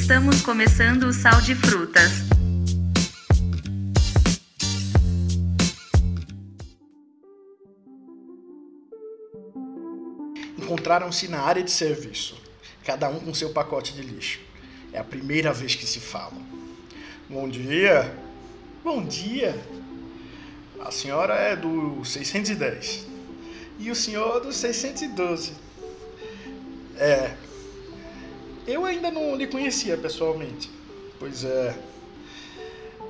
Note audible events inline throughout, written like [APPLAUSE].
Estamos começando o Sal de Frutas. Encontraram-se na área de serviço, cada um com seu pacote de lixo. É a primeira vez que se falam. Bom dia! Bom dia! A senhora é do 610 e o senhor do 612. É, eu ainda não lhe conhecia pessoalmente. Pois é.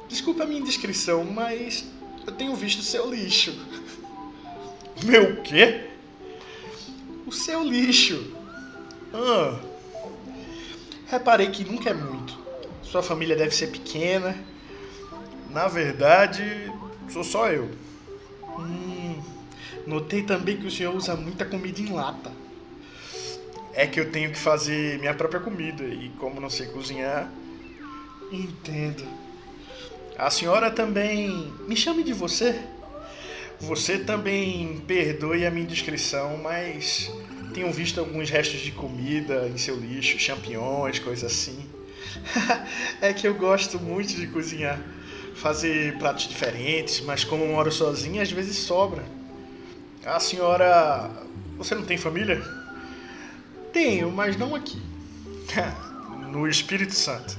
Desculpa a minha indiscrição, mas eu tenho visto seu lixo. [LAUGHS] Meu quê? O seu lixo. Ah. Reparei que nunca é muito. Sua família deve ser pequena. Na verdade, sou só eu. Hum, notei também que o senhor usa muita comida em lata é que eu tenho que fazer minha própria comida e como não sei cozinhar, entendo. A senhora também me chame de você. Você também perdoe a minha indiscrição, mas tenho visto alguns restos de comida em seu lixo, champignons, coisas assim. [LAUGHS] é que eu gosto muito de cozinhar, fazer pratos diferentes, mas como moro sozinha, às vezes sobra. A senhora, você não tem família? Tenho, mas não aqui. [LAUGHS] no Espírito Santo.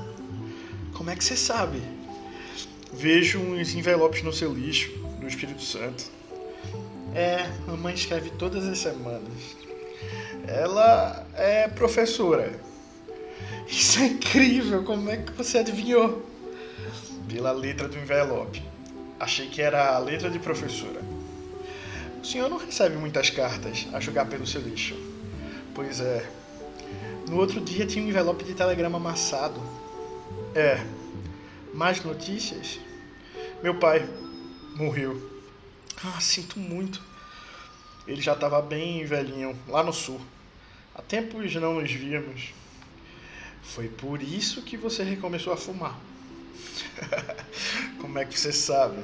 Como é que você sabe? Vejo uns envelopes no seu lixo, no Espírito Santo. É, mamãe escreve todas as semanas. Ela é professora. Isso é incrível, como é que você adivinhou? Pela letra do envelope. Achei que era a letra de professora. O senhor não recebe muitas cartas a jogar pelo seu lixo. Pois é. No outro dia tinha um envelope de telegrama amassado. É. Mais notícias? Meu pai morreu. Ah, sinto muito. Ele já estava bem velhinho, lá no sul. Há tempos não nos víamos. Foi por isso que você recomeçou a fumar. [LAUGHS] Como é que você sabe?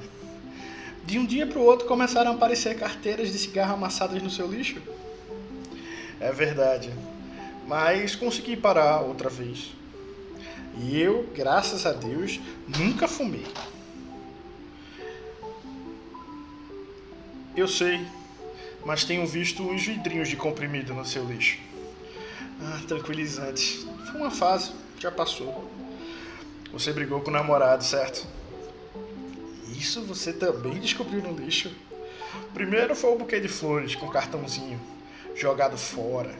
De um dia para o outro começaram a aparecer carteiras de cigarro amassadas no seu lixo? É verdade. Mas consegui parar outra vez. E eu, graças a Deus, nunca fumei. Eu sei, mas tenho visto uns vidrinhos de comprimido no seu lixo. Ah, tranquilizante. Foi uma fase, já passou. Você brigou com o namorado, certo? Isso você também descobriu no lixo. Primeiro foi o buquê de flores com cartãozinho jogado fora.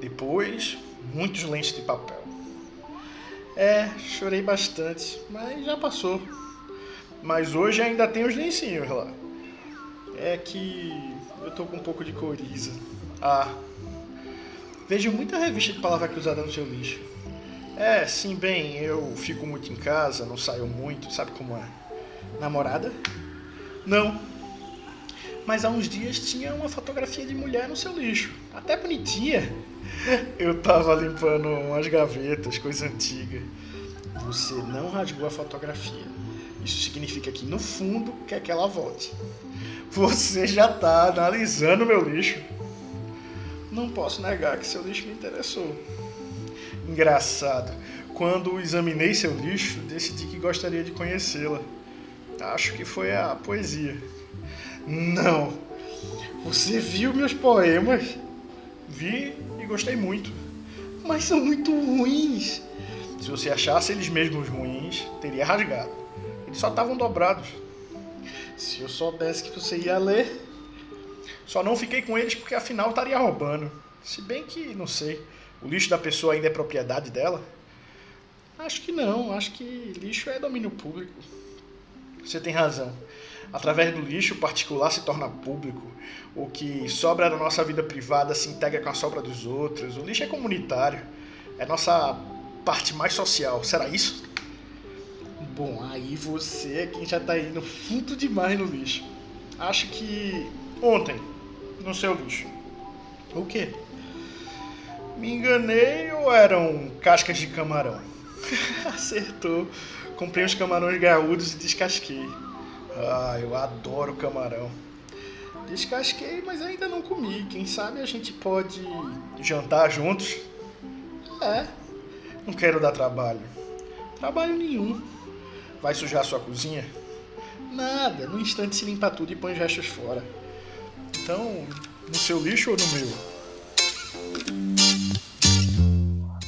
Depois, muitos lentes de papel. É, chorei bastante, mas já passou. Mas hoje ainda tem os lencinhos lá. É que eu tô com um pouco de coriza. Ah, vejo muita revista de palavra cruzada no seu lixo. É, sim, bem, eu fico muito em casa, não saio muito, sabe como é? Namorada? Não, mas há uns dias tinha uma fotografia de mulher no seu lixo. Até bonitinha. [LAUGHS] Eu tava limpando umas gavetas, coisa antiga. Você não rasgou a fotografia. Isso significa que no fundo quer que ela volte. Você já tá analisando meu lixo. Não posso negar que seu lixo me interessou. Engraçado. Quando examinei seu lixo, decidi que gostaria de conhecê-la. Acho que foi a poesia. Não. Você viu meus poemas? Vi e gostei muito. Mas são muito ruins. Se você achasse eles mesmos ruins, teria rasgado. Eles só estavam dobrados. Se eu soubesse que você ia ler. Só não fiquei com eles porque afinal estaria roubando. Se bem que, não sei, o lixo da pessoa ainda é propriedade dela? Acho que não, acho que lixo é domínio público. Você tem razão. Através do lixo, particular se torna público. O que sobra da nossa vida privada se integra com a sobra dos outros. O lixo é comunitário. É nossa parte mais social. Será isso? Bom, aí você é quem já está indo fundo demais no lixo. Acho que ontem, no seu lixo. O quê? Me enganei ou eram cascas de camarão? [LAUGHS] Acertou. Comprei uns camarões gaúdos e descasquei. Ah, eu adoro camarão. Descasquei, mas ainda não comi. Quem sabe a gente pode jantar juntos? É. Não quero dar trabalho. Trabalho nenhum. Vai sujar sua cozinha? Nada, no instante se limpa tudo e põe os restos fora. Então, no seu lixo ou no meu?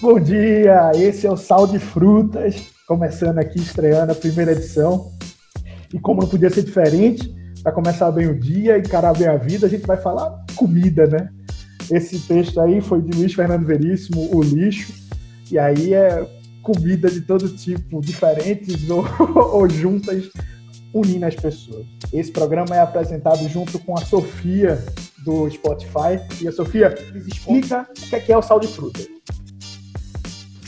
Bom dia, esse é o Sal de Frutas, começando aqui, estreando a primeira edição. E como não podia ser diferente, para começar bem o dia e encarar bem a vida, a gente vai falar comida, né? Esse texto aí foi de Luiz Fernando Veríssimo, O Lixo, e aí é comida de todo tipo, diferentes [LAUGHS] ou, ou juntas, unindo as pessoas. Esse programa é apresentado junto com a Sofia do Spotify. E a Sofia, explica o que é, é o sal de fruta.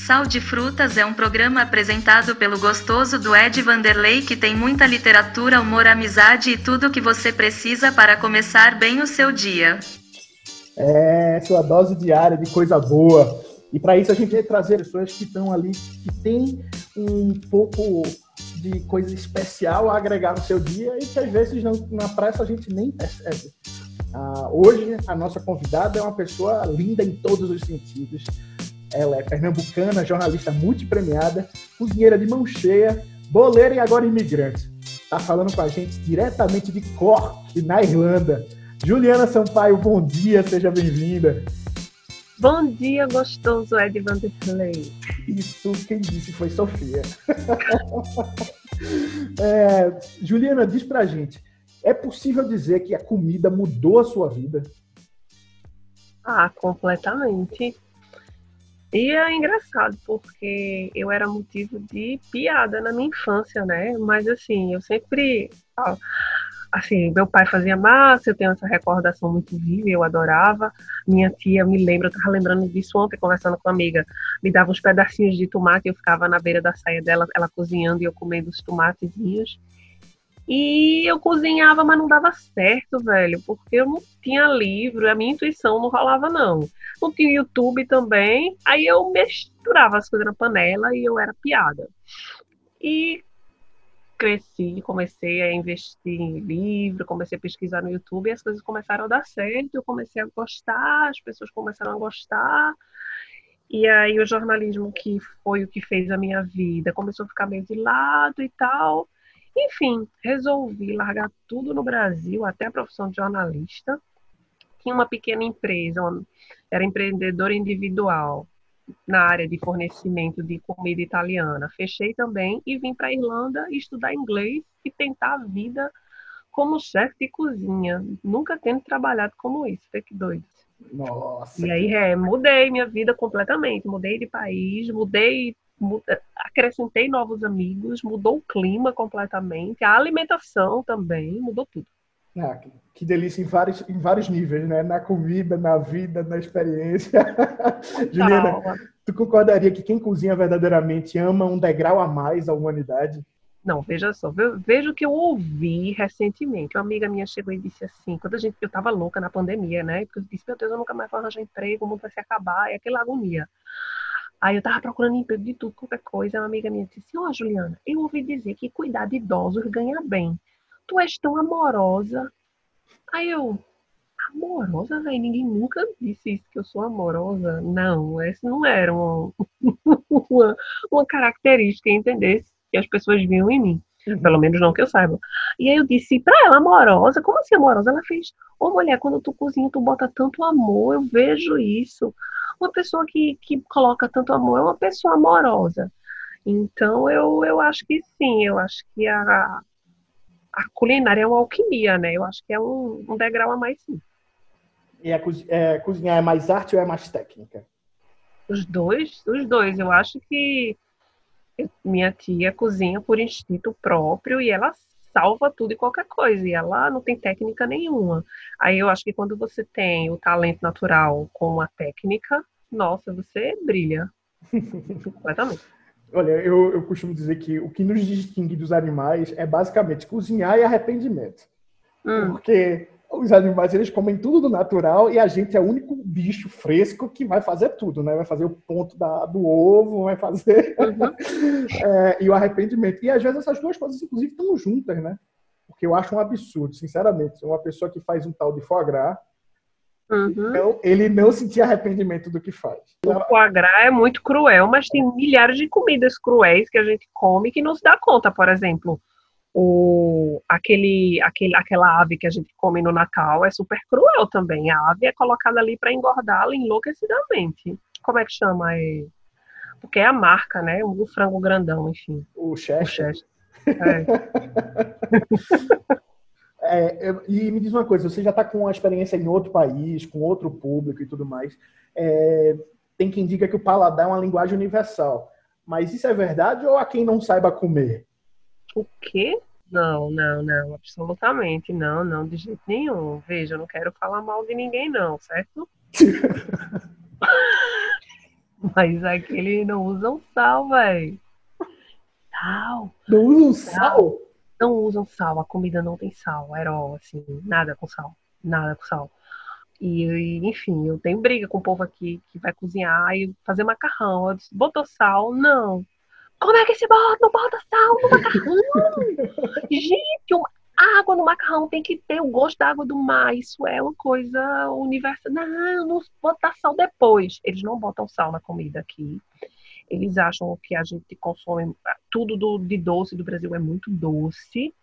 Sal de Frutas é um programa apresentado pelo gostoso do Ed Vanderlei que tem muita literatura, humor, amizade e tudo o que você precisa para começar bem o seu dia. É, sua dose diária de coisa boa. E para isso a gente vai trazer pessoas que estão ali, que têm um pouco de coisa especial a agregar no seu dia e que às vezes não, na pressa a gente nem percebe. Ah, hoje a nossa convidada é uma pessoa linda em todos os sentidos ela é pernambucana, jornalista multipremiada, cozinheira de mão cheia, boleira e agora imigrante. Está falando com a gente diretamente de Cork, na Irlanda. Juliana Sampaio, bom dia, seja bem-vinda. Bom dia, gostoso Ed Vanderlei. Isso, quem disse foi Sofia. [LAUGHS] é, Juliana, diz pra gente, é possível dizer que a comida mudou a sua vida? Ah, completamente. E é engraçado, porque eu era motivo de piada na minha infância, né? Mas assim, eu sempre. Assim, meu pai fazia massa, eu tenho essa recordação muito viva, eu adorava. Minha tia me lembra, eu tava lembrando disso ontem, conversando com uma amiga, me dava uns pedacinhos de tomate, eu ficava na beira da saia dela, ela cozinhando e eu comendo os tomatezinhos. E eu cozinhava, mas não dava certo, velho, porque eu não tinha livro, a minha intuição não rolava, não. Não tinha YouTube também, aí eu misturava as coisas na panela e eu era piada. E cresci, comecei a investir em livro, comecei a pesquisar no YouTube e as coisas começaram a dar certo, eu comecei a gostar, as pessoas começaram a gostar. E aí o jornalismo, que foi o que fez a minha vida, começou a ficar meio de lado e tal. Enfim, resolvi largar tudo no Brasil, até a profissão de jornalista. Tinha uma pequena empresa, era empreendedora individual na área de fornecimento de comida italiana. Fechei também e vim para a Irlanda estudar inglês e tentar a vida como chefe de cozinha, nunca tendo trabalhado como isso, que doido. Nossa. E aí, é, mudei minha vida completamente, mudei de país, mudei acrescentei novos amigos, mudou o clima completamente, a alimentação também, mudou tudo. Ah, que delícia em vários, em vários níveis, né? Na comida, na vida, na experiência. [LAUGHS] Juliana, tu concordaria que quem cozinha verdadeiramente ama um degrau a mais à humanidade? Não, veja só, veja o que eu ouvi recentemente. Uma amiga minha chegou e disse assim, quando a gente, eu tava louca na pandemia, né? Porque eu disse, meu Deus, eu nunca mais vou arranjar emprego, o mundo vai se acabar, é aquela agonia. Aí eu tava procurando emprego de tudo, qualquer coisa. Uma amiga minha disse Ó, oh, Juliana, eu ouvi dizer que cuidar de idosos ganha bem. Tu és tão amorosa. Aí eu, amorosa, velho? Ninguém nunca disse isso, que eu sou amorosa. Não, essa não era uma, [LAUGHS] uma, uma característica, entendesse? Que as pessoas viam em mim. Uhum. Pelo menos não que eu saiba. E aí eu disse pra ela, amorosa, como assim amorosa? Ela fez, ô mulher, quando tu cozinha, tu bota tanto amor, eu vejo isso uma pessoa que, que coloca tanto amor é uma pessoa amorosa. Então, eu, eu acho que sim, eu acho que a, a culinária é uma alquimia, né? Eu acho que é um, um degrau a mais, sim. E a é, cozinhar é mais arte ou é mais técnica? Os dois, os dois. Eu acho que minha tia cozinha por instinto próprio e ela salva tudo e qualquer coisa, e ela não tem técnica nenhuma. Aí eu acho que quando você tem o talento natural com a técnica, nossa, você brilha. [LAUGHS] Completamente. Olha, eu, eu costumo dizer que o que nos distingue dos animais é basicamente cozinhar e arrependimento. Hum. Porque os animais eles comem tudo do natural e a gente é o único bicho fresco que vai fazer tudo, né? Vai fazer o ponto da, do ovo, vai fazer uhum. [LAUGHS] é, e o arrependimento. E às vezes essas duas coisas inclusive estão juntas, né? Porque eu acho um absurdo, sinceramente, uma pessoa que faz um tal de foie gras Uhum. Então, ele não sentia arrependimento do que faz. O foie gras é muito cruel, mas tem milhares de comidas cruéis que a gente come que não se dá conta. Por exemplo, o, aquele, aquele, aquela ave que a gente come no Natal é super cruel também. A ave é colocada ali para engordá-la enlouquecidamente. Como é que chama? É, porque é a marca, né? O frango grandão, enfim. O Chester. O Chester. [LAUGHS] É. É, e me diz uma coisa, você já está com uma experiência em outro país, com outro público e tudo mais. É, tem quem diga que o paladar é uma linguagem universal. Mas isso é verdade ou há quem não saiba comer? O quê? Não, não, não, absolutamente não, não, de jeito nenhum. Veja, eu não quero falar mal de ninguém, não, certo? [LAUGHS] Mas aquele não usam sal, velho. Sal. Não usam sal? não usam sal, a comida não tem sal, aerol, assim, nada com sal, nada com sal. E, enfim, eu tenho briga com o povo aqui que vai cozinhar e fazer macarrão. Eu disse, botou sal? Não. Como é que se bota? Não bota sal no macarrão? [LAUGHS] Gente, uma água no macarrão tem que ter o gosto da água do mar. Isso é uma coisa universal. Não, não botar sal depois. Eles não botam sal na comida aqui. Eles acham que a gente consome tudo do, de doce do Brasil é muito doce.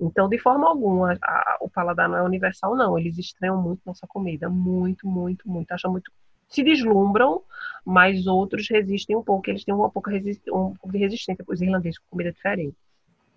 Então, de forma alguma, a, o paladar não é universal, não. Eles estranham muito nossa comida. Muito, muito, muito. Acham muito. Se deslumbram, mas outros resistem um pouco. Eles têm uma pouca um pouco de resistência, os irlandeses com comida diferente.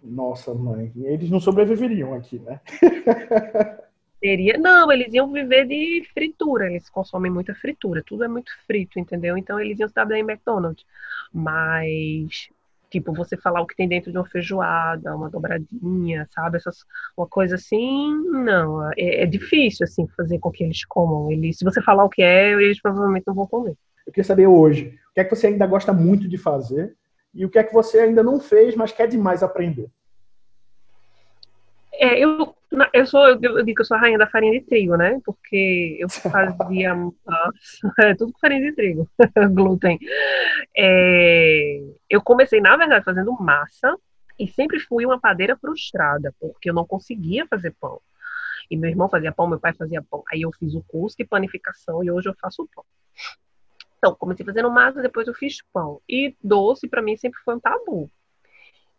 Nossa, mãe. Eles não sobreviveriam aqui, né? [LAUGHS] Teria, não, eles iam viver de fritura, eles consomem muita fritura, tudo é muito frito, entendeu? Então eles iam estar bem em McDonald's. Mas, tipo, você falar o que tem dentro de uma feijoada, uma dobradinha, sabe? Essas, uma coisa assim, não. É, é difícil, assim, fazer com que eles comam. Eles, se você falar o que é, eles provavelmente não vão comer. Eu queria saber hoje, o que é que você ainda gosta muito de fazer e o que é que você ainda não fez, mas quer demais aprender? É, eu, eu sou, eu, digo que eu sou a rainha da farinha de trigo, né? Porque eu fazia [LAUGHS] é, tudo com farinha de trigo, [LAUGHS] glúten. É, eu comecei, na verdade, fazendo massa e sempre fui uma padeira frustrada, porque eu não conseguia fazer pão. E meu irmão fazia pão, meu pai fazia pão. Aí eu fiz o curso de panificação e hoje eu faço pão. Então, comecei fazendo massa, depois eu fiz pão. E doce, para mim, sempre foi um tabu.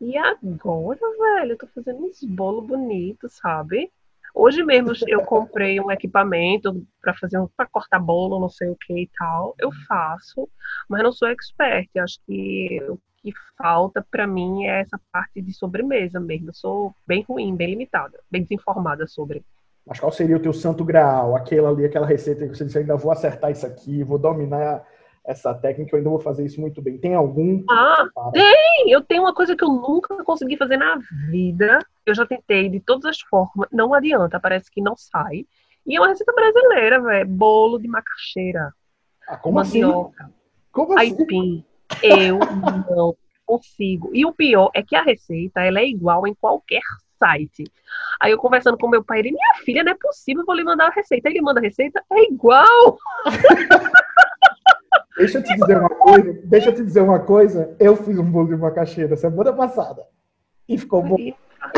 E agora, velho, eu tô fazendo uns bolos bonitos, sabe? Hoje mesmo eu comprei um equipamento para fazer para cortar bolo, não sei o que e tal. Eu faço, mas não sou expert. Acho que o que falta para mim é essa parte de sobremesa mesmo. Eu sou bem ruim, bem limitada, bem desinformada sobre. Mas qual seria o teu santo graal? Aquela ali, aquela receita que você disse, ainda vou acertar isso aqui, vou dominar essa técnica, eu ainda vou fazer isso muito bem. Tem algum? Ah, tem! Eu tenho uma coisa que eu nunca consegui fazer na vida. Eu já tentei de todas as formas, não adianta, parece que não sai. E é uma receita brasileira, velho. Bolo de macaxeira. Ah, como assim? mandioca, assim? Como assim? Aipim. Eu não consigo. E o pior é que a receita ela é igual em qualquer site. Aí eu conversando com meu pai, ele, minha filha, não é possível, vou lhe mandar a receita. Ele manda a receita, é igual. [LAUGHS] Deixa eu te dizer uma coisa. Deixa eu te dizer uma coisa. Eu fiz um bolo de macaxeira semana passada. E ficou bom.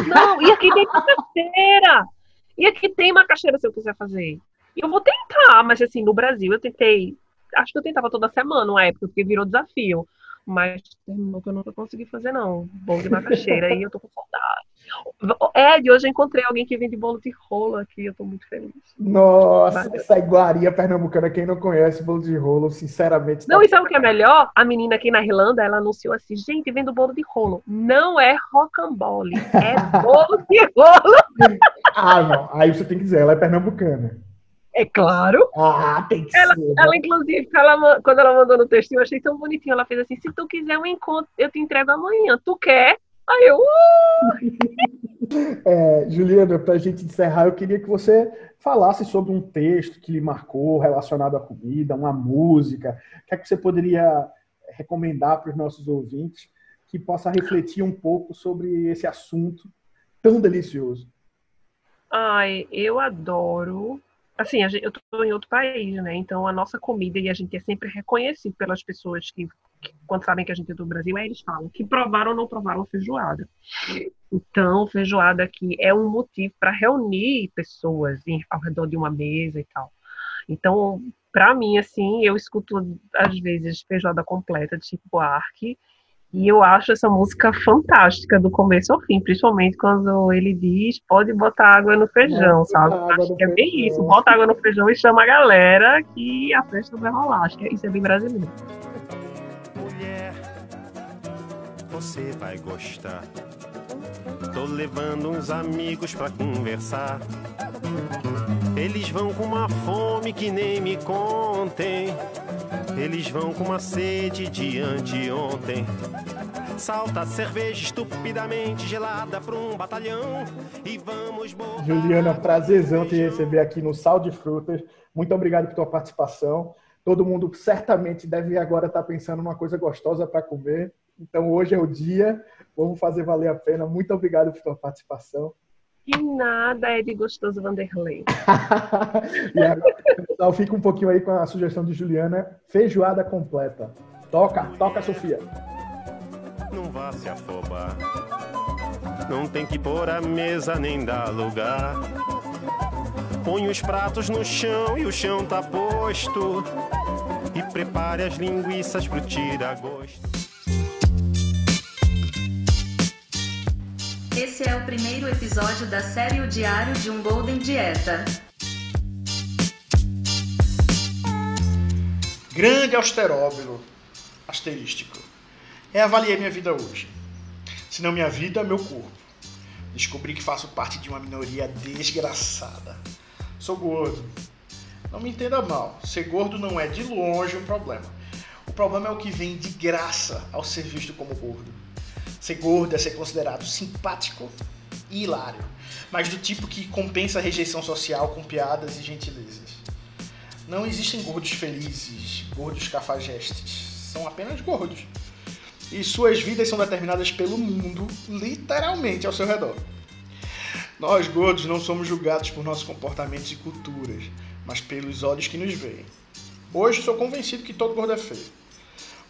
Não, e aqui tem macaxeira. E aqui tem macaxeira se eu quiser fazer. E eu vou tentar, mas assim, no Brasil eu tentei. Acho que eu tentava toda semana, uma época, porque virou desafio. Mas terminou que eu nunca consegui fazer, não. Bolo de macaxeira. e eu tô com saudade. Ed, hoje eu encontrei alguém que vende bolo de rolo aqui, eu tô muito feliz. Nossa, Mas... essa iguaria pernambucana, quem não conhece bolo de rolo, sinceramente. Tá... Não, e sabe o que é melhor? A menina aqui na Irlanda, ela anunciou assim, gente, vendo bolo de rolo. Não é rocambole, é [LAUGHS] bolo de rolo. ah, não, aí você tem que dizer, ela é pernambucana. É claro. Ah, tem que ela, ser. Né? Ela, inclusive, ela, quando ela mandou no texto, eu achei tão bonitinho. Ela fez assim: se tu quiser um encontro, eu te entrego amanhã. Tu quer? Aí eu. Uh! é, Juliana, para a gente encerrar, eu queria que você falasse sobre um texto que lhe marcou relacionado à comida, uma música. O que é que você poderia recomendar para os nossos ouvintes que possa refletir um pouco sobre esse assunto tão delicioso? Ai, eu adoro assim, eu estou em outro país, né? Então a nossa comida e a gente é sempre reconhecido pelas pessoas que, que, quando sabem que a gente é do Brasil, aí eles falam que provaram ou não provaram feijoada. Então, feijoada aqui é um motivo para reunir pessoas em, ao redor de uma mesa e tal. Então, para mim, assim, eu escuto às vezes feijoada completa de Chico Buarque e eu acho essa música fantástica do começo ao fim, principalmente quando ele diz pode botar água no feijão, sabe? Acho que é bem feijão. isso, bota água no feijão e chama a galera que a festa vai rolar. Acho que isso é bem brasileiro. Você vai gostar. Tô levando uns amigos pra conversar. Eles vão com uma fome que nem me contem. Eles vão com uma sede de anteontem. Salta cerveja estupidamente gelada para um batalhão e vamos Juliana, prazerzão te receber aqui no Sal de Frutas. Muito obrigado por tua participação. Todo mundo certamente deve agora estar pensando numa coisa gostosa para comer. Então hoje é o dia. Vamos fazer valer a pena. Muito obrigado por tua participação. Que nada é de gostoso Vanderlei. [LAUGHS] e agora, pessoal, fica um pouquinho aí com a sugestão de Juliana, feijoada completa. Toca, toca, Sofia. Não vá se afobar. Não tem que pôr a mesa nem dar lugar. Põe os pratos no chão e o chão tá posto. E prepare as linguiças pro tira-gosto. Esse é o primeiro episódio da série O Diário de um Golden Dieta. Grande austeróbilo asterístico. Reavaliei minha vida hoje. Se não minha vida, meu corpo. Descobri que faço parte de uma minoria desgraçada. Sou gordo. Não me entenda mal, ser gordo não é de longe um problema. O problema é o que vem de graça ao ser visto como gordo. Ser gordo é ser considerado simpático e hilário, mas do tipo que compensa a rejeição social com piadas e gentilezas. Não existem gordos felizes, gordos cafajestes. São apenas gordos. E suas vidas são determinadas pelo mundo, literalmente ao seu redor. Nós gordos não somos julgados por nossos comportamentos e culturas, mas pelos olhos que nos veem. Hoje sou convencido que todo gordo é feio.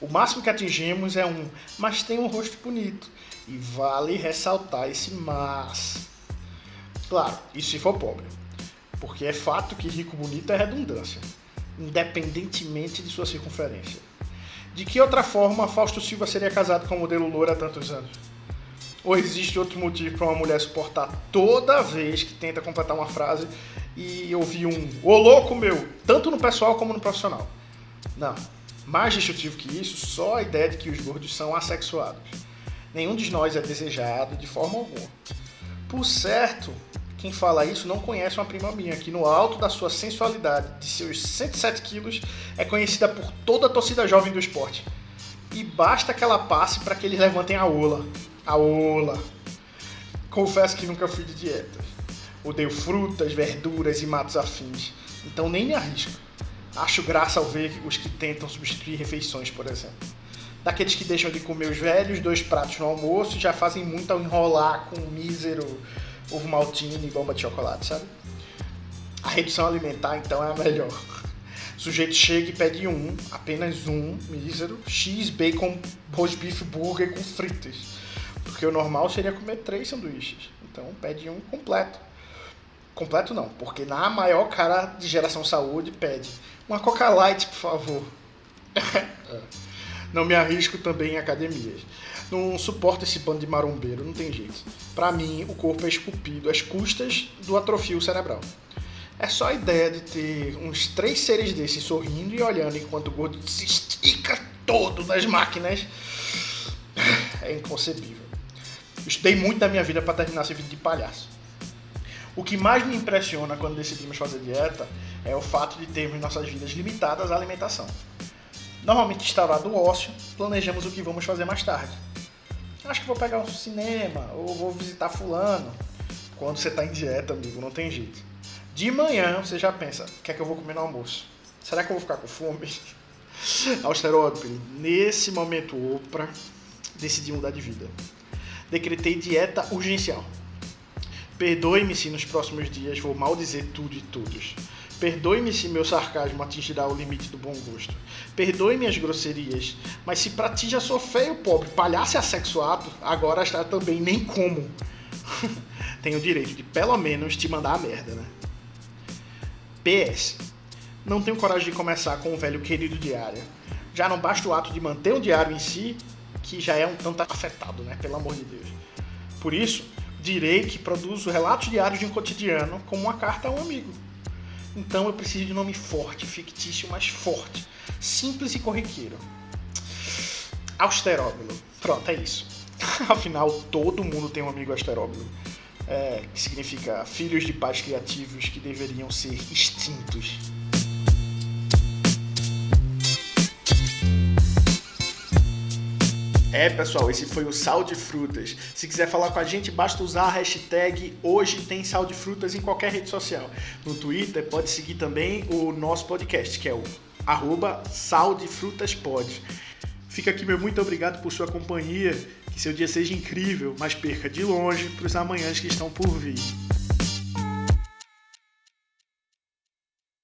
O máximo que atingimos é um, mas tem um rosto bonito. E vale ressaltar esse mas. Claro, isso se for pobre. Porque é fato que rico bonito é redundância, independentemente de sua circunferência. De que outra forma Fausto Silva seria casado com o modelo loura há tantos anos? Ou existe outro motivo para uma mulher suportar toda vez que tenta completar uma frase e ouvir um ô louco meu, tanto no pessoal como no profissional? Não, mais destrutivo que isso, só a ideia de que os gordos são assexuados. Nenhum de nós é desejado de forma alguma. Por certo, quem fala isso não conhece uma prima minha, que no alto da sua sensualidade, de seus 107 quilos, é conhecida por toda a torcida jovem do esporte. E basta que ela passe para que eles levantem a ola. A ola. Confesso que nunca fui de dieta. Odeio frutas, verduras e matos afins. Então nem me arrisco. Acho graça ao ver os que tentam substituir refeições, por exemplo. Daqueles que deixam de comer os velhos dois pratos no almoço já fazem muito ao enrolar com um mísero ovo maltine e bomba de chocolate, sabe? A redução alimentar, então, é a melhor. O [LAUGHS] sujeito chega e pede um, apenas um, mísero, X, bacon, roast beef, burger com fritas. Porque o normal seria comer três sanduíches. Então, pede um completo. Completo não, porque na maior cara de geração saúde pede uma Coca Light, por favor. [LAUGHS] não me arrisco também em academias. Não suporto esse bando de marombeiro, não tem jeito. Para mim, o corpo é esculpido às custas do atrofio cerebral. É só a ideia de ter uns três seres desses sorrindo e olhando enquanto o gordo se estica todo nas máquinas. É inconcebível. Estudei muito da minha vida para terminar esse vídeo de palhaço. O que mais me impressiona quando decidimos fazer dieta é o fato de termos nossas vidas limitadas à alimentação. Normalmente instaurado o ócio, planejamos o que vamos fazer mais tarde. Acho que vou pegar um cinema ou vou visitar fulano. Quando você está em dieta, amigo, não tem jeito. De manhã você já pensa, o que é que eu vou comer no almoço? Será que eu vou ficar com fome? [LAUGHS] Austerópilo, nesse momento Oprah, decidi mudar de vida. Decretei dieta urgencial. Perdoe-me se nos próximos dias vou maldizer tudo e todos. Perdoe-me se meu sarcasmo atingirá o limite do bom gosto. Perdoe-me as grosserias, mas se pra ti já sou feio, pobre, palhaço e assexuado, agora está também nem como. [LAUGHS] Tenho o direito de pelo menos te mandar a merda, né? PS. não tenho coragem de começar com o velho querido diário. Já não basta o ato de manter um diário em si, que já é um tanto afetado, né? Pelo amor de Deus. Por isso, direi que produzo relatos diários de um cotidiano como uma carta a um amigo. Então eu preciso de nome forte, fictício, mas forte, simples e corriqueiro. Austeróbilo. Pronto, é isso. [LAUGHS] Afinal, todo mundo tem um amigo austeróbilo. É, que significa filhos de pais criativos que deveriam ser extintos. É, pessoal, esse foi o Sal de Frutas. Se quiser falar com a gente, basta usar a hashtag Hoje Tem Sal de Frutas em qualquer rede social. No Twitter, pode seguir também o nosso podcast, que é o arroba Sal de Frutas Pod. Fica aqui meu muito obrigado por sua companhia, que seu dia seja incrível, mas perca de longe para os amanhãs que estão por vir.